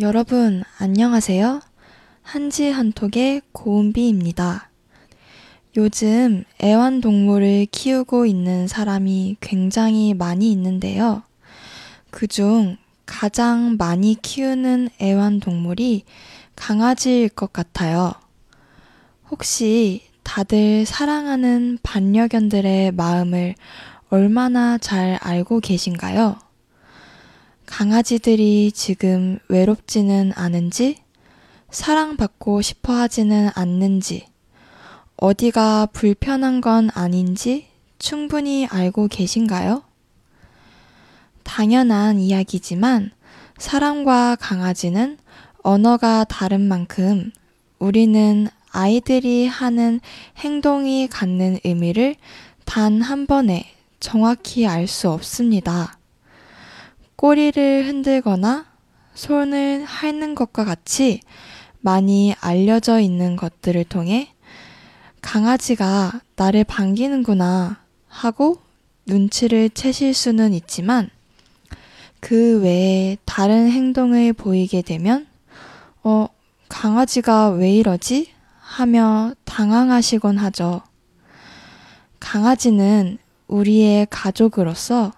여러분, 안녕하세요. 한지 한톡의 고은비입니다. 요즘 애완동물을 키우고 있는 사람이 굉장히 많이 있는데요. 그중 가장 많이 키우는 애완동물이 강아지일 것 같아요. 혹시 다들 사랑하는 반려견들의 마음을 얼마나 잘 알고 계신가요? 강아지들이 지금 외롭지는 않은지, 사랑받고 싶어 하지는 않는지, 어디가 불편한 건 아닌지 충분히 알고 계신가요? 당연한 이야기지만 사람과 강아지는 언어가 다른 만큼 우리는 아이들이 하는 행동이 갖는 의미를 단 한 번에 정확히 알 수 없습니다. 꼬리를 흔들거나 손을 핥는 것과 같이 많이 알려져 있는 것들을 통해 강아지가 나를 반기는구나 하고 눈치를 채실 수는 있지만 그 외에 다른 행동을 보이게 되면 어, 강아지가 왜 이러지? 하며 당황하시곤 하죠. 강아지는 우리의 가족으로서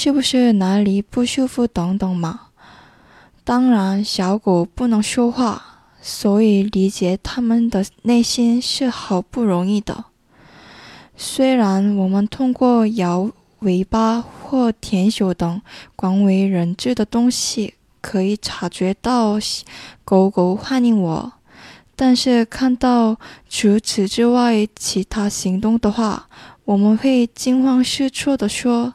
是不是哪里不舒服等等嘛？当然，小狗不能说话，所以理解它们的内心是好不容易的。虽然我们通过摇尾巴或舔手等广为人知的东西可以察觉到狗狗欢迎我，但是看到除此之外其他行动的话，我们会惊慌失措的说。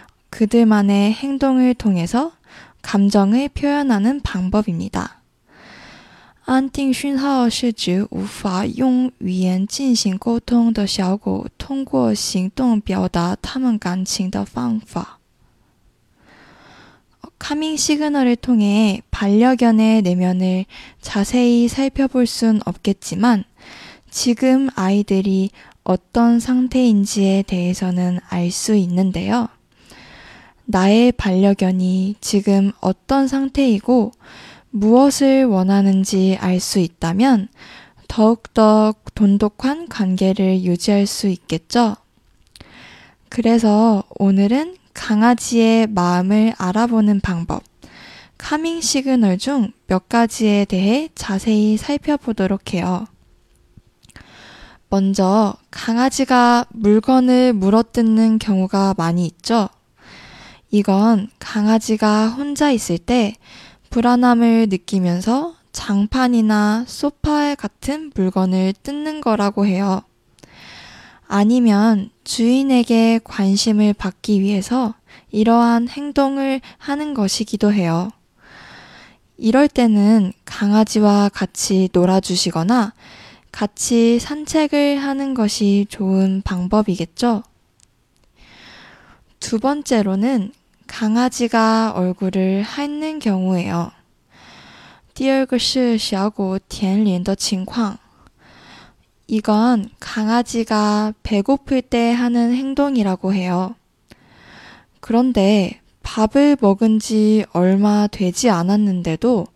그들만의 행동을 통해서 감정을 표현하는 방법입니다. 安定讯号是指无法用语言进行沟通的小狗通过行动表达他们感情的方法。 카밍 시그널을 통해 반려견의 내면을 자세히 살펴볼 순 없겠지만 지금 아이들이 어떤 상태인지에 대해서는 알 수 있는데요. 나의 반려견이 지금 어떤 상태이고 무엇을 원하는지 알 수 있다면 더욱더 돈독한 관계를 유지할 수 있겠죠? 그래서 오늘은 강아지의 마음을 알아보는 방법, 카밍 시그널 중 몇 가지에 대해 자세히 살펴보도록 해요. 먼저 강아지가 물건을 물어뜯는 경우가 많이 있죠? 이건 강아지가 혼자 있을 때 불안함을 느끼면서 장판이나 소파 같은 물건을 뜯는 거라고 해요. 아니면 주인에게 관심을 받기 위해서 이러한 행동을 하는 것이기도 해요. 이럴 때는 강아지와 같이 놀아주시거나 같이 산책을 하는 것이 좋은 방법이겠죠? 두 번째로는 강아지가 얼굴을 핥는 경우에요. 第二个是小狗舔脸的情况. 이건 강아지가 배고플 때 하는 행동이라고 해요. 그런데 밥을 먹은 지 얼마 되지 않았는데도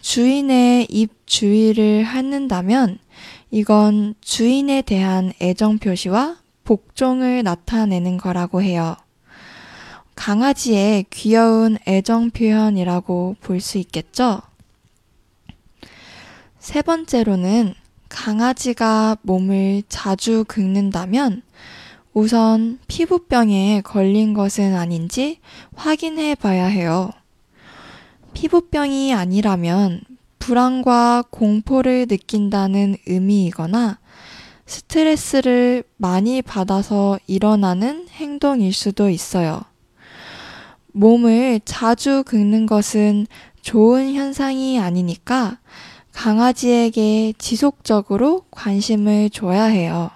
주인의 입 주위를 핥는다면 이건 주인에 대한 애정 표시와 복종을 나타내는 거라고 해요. 강아지의 귀여운 애정 표현이라고 볼 수 있겠죠? 세 번째로는 강아지가 몸을 자주 긁는다면 우선 피부병에 걸린 것은 아닌지 확인해 봐야 해요. 피부병이 아니라면 불안과 공포를 느낀다는 의미이거나 스트레스를 많이 받아서 일어나는 행동일 수도 있어요. 몸을 자주 긁는 것은 좋은 현상이 아니니까 강아지에게 지속적으로 관심을 줘야 해요.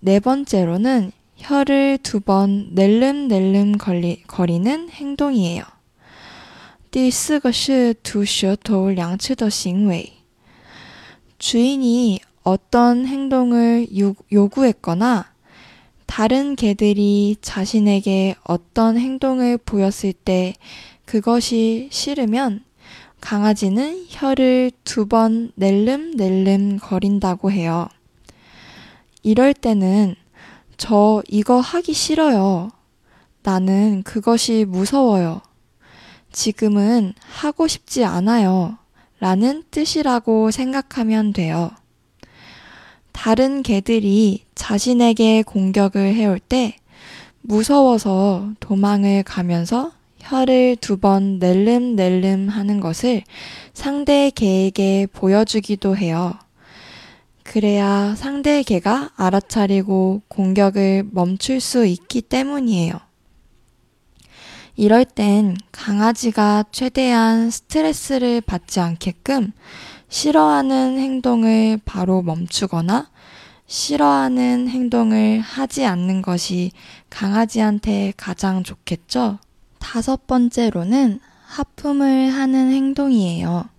네 번째로는 혀를 두 번 낼름낼름 거리는 행동이에요. 第四个是吐舌头两次的行为. 주인이 어떤 행동을 요구했거나 다른 개들이 자신에게 어떤 행동을 보였을 때 그것이 싫으면 강아지는 혀를 두 번 낼름낼름 거린다고 해요. 이럴 때는 저 이거 하기 싫어요. 나는 그것이 무서워요. 지금은 하고 싶지 않아요. 라는 뜻이라고 생각하면 돼요. 다른 개들이 자신에게 공격을 해올 때 무서워서 도망을 가면서 혀를 두 번 낼름낼름 하는 것을 상대 개에게 보여주기도 해요. 그래야 상대 개가 알아차리고 공격을 멈출 수 있기 때문이에요. 이럴 땐 강아지가 최대한 스트레스를 받지 않게끔 싫어하는 행동을 바로 멈추거나 싫어하는 행동을 하지 않는 것이 강아지한테 가장 좋겠죠? 다섯 번째로는 하품을 하는 행동이에요.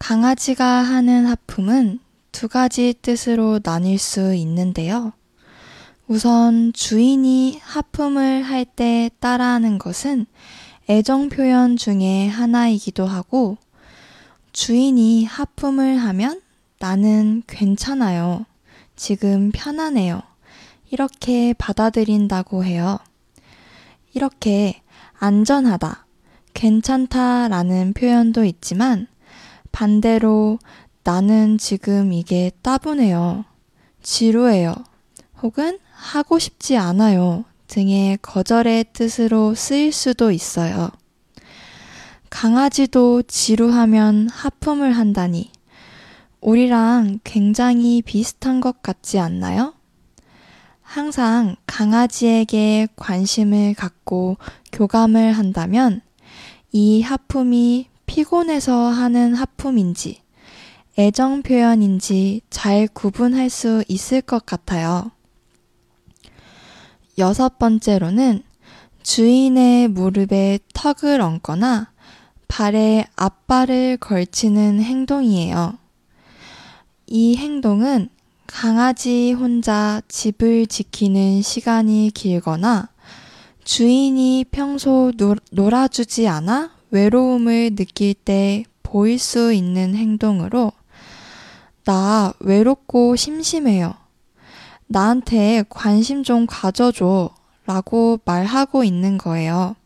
강아지가 하는 하품은 두 가지 뜻으로 나뉠 수 있는데요. 우선 주인이 하품을 할 때 따라하는 것은 애정 표현 중에 하나이기도 하고 주인이 하품을 하면 나는 괜찮아요. 지금 편안해요. 이렇게 받아들인다고 해요. 이렇게 안전하다, 괜찮다 라는 표현도 있지만 반대로 나는 지금 이게 따분해요. 지루해요. 혹은 하고 싶지 않아요. 등의 거절의 뜻으로 쓰일 수도 있어요. 강아지도 지루하면 하품을 한다니. 우리랑 굉장히 비슷한 것 같지 않나요? 항상 강아지에게 관심을 갖고 교감을 한다면 이 하품이 피곤해서 하는 하품인지 애정 표현인지 잘 구분할 수 있을 것 같아요. 여섯 번째로는 주인의 무릎에 턱을 얹거나 발에 앞발을 걸치는 행동이에요. 이 행동은 강아지 혼자 집을 지키는 시간이 길거나 주인이 평소 노, 놀아주지 않아 외로움을 느낄 때 보일 수 있는 행동으로 나 외롭고 심심해요. 나한테 관심 좀 가져줘 라고 말하고 있는 거예요.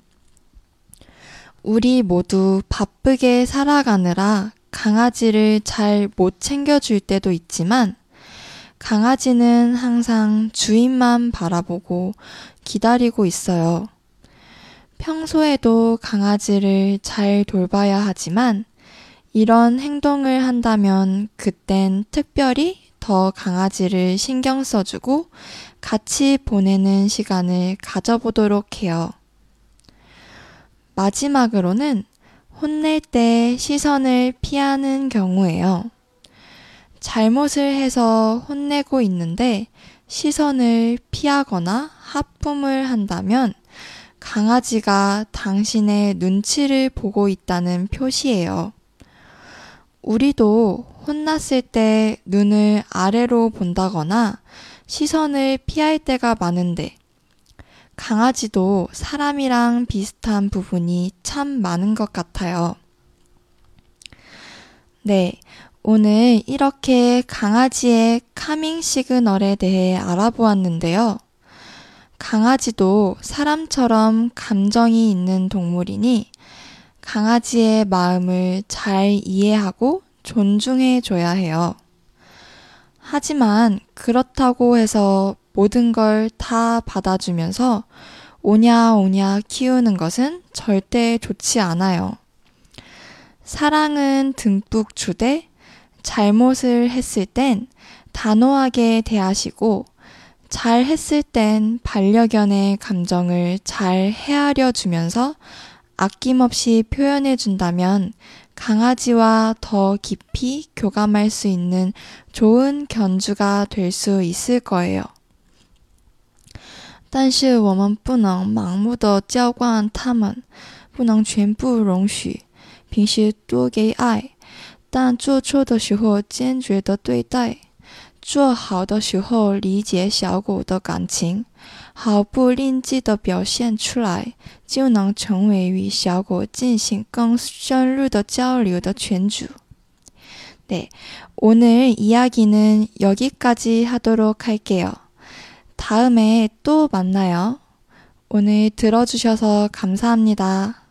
우리 모두 바쁘게 살아가느라 강아지를 잘 못 챙겨줄 때도 있지만 강아지는 항상 주인만 바라보고 기다리고 있어요. 평소에도 강아지를 잘 돌봐야 하지만 이런 행동을 한다면 그땐 특별히 더 강아지를 신경 써주고 같이 보내는 시간을 가져보도록 해요. 마지막으로는 혼낼 때 시선을 피하는 경우에요. 잘못을 해서 혼내고 있는데 시선을 피하거나 하품을 한다면 강아지가 당신의 눈치를 보고 있다는 표시예요. 우리도 혼났을 때 눈을 아래로 본다거나 시선을 피할 때가 많은데 강아지도 사람이랑 비슷한 부분이 참 많은 것 같아요. 네. 오늘 이렇게 강아지의 카밍 시그널에 대해 알아보았는데요. 강아지도 사람처럼 감정이 있는 동물이니 강아지의 마음을 잘 이해하고 존중해 줘야 해요. 하지만 그렇다고 해서 모든 걸 다 받아주면서 오냐 오냐 키우는 것은 절대 좋지 않아요. 사랑은 듬뿍 주되 잘못을 했을 땐 단호하게 대하시고 잘 했을 땐 반려견의 감정을 잘 헤아려 주면서 아낌없이 표현해 준다면 강아지와 더 깊이 교감할 수 있는 좋은 견주가 될 수 있을 거예요. 但是我们不能盲目的浇灌它们，不能全部容许，平时多给爱，但做错的时候坚决的对待。做好的时候理解小狗的感情，毫不吝啬的表现出来，就能成为与小狗进行更深入的交流的犬主。 네, 오늘 이야기는 여기까지 하도록 할게요. 다음에 또 만나요. 오늘 들어주셔서 감사합니다.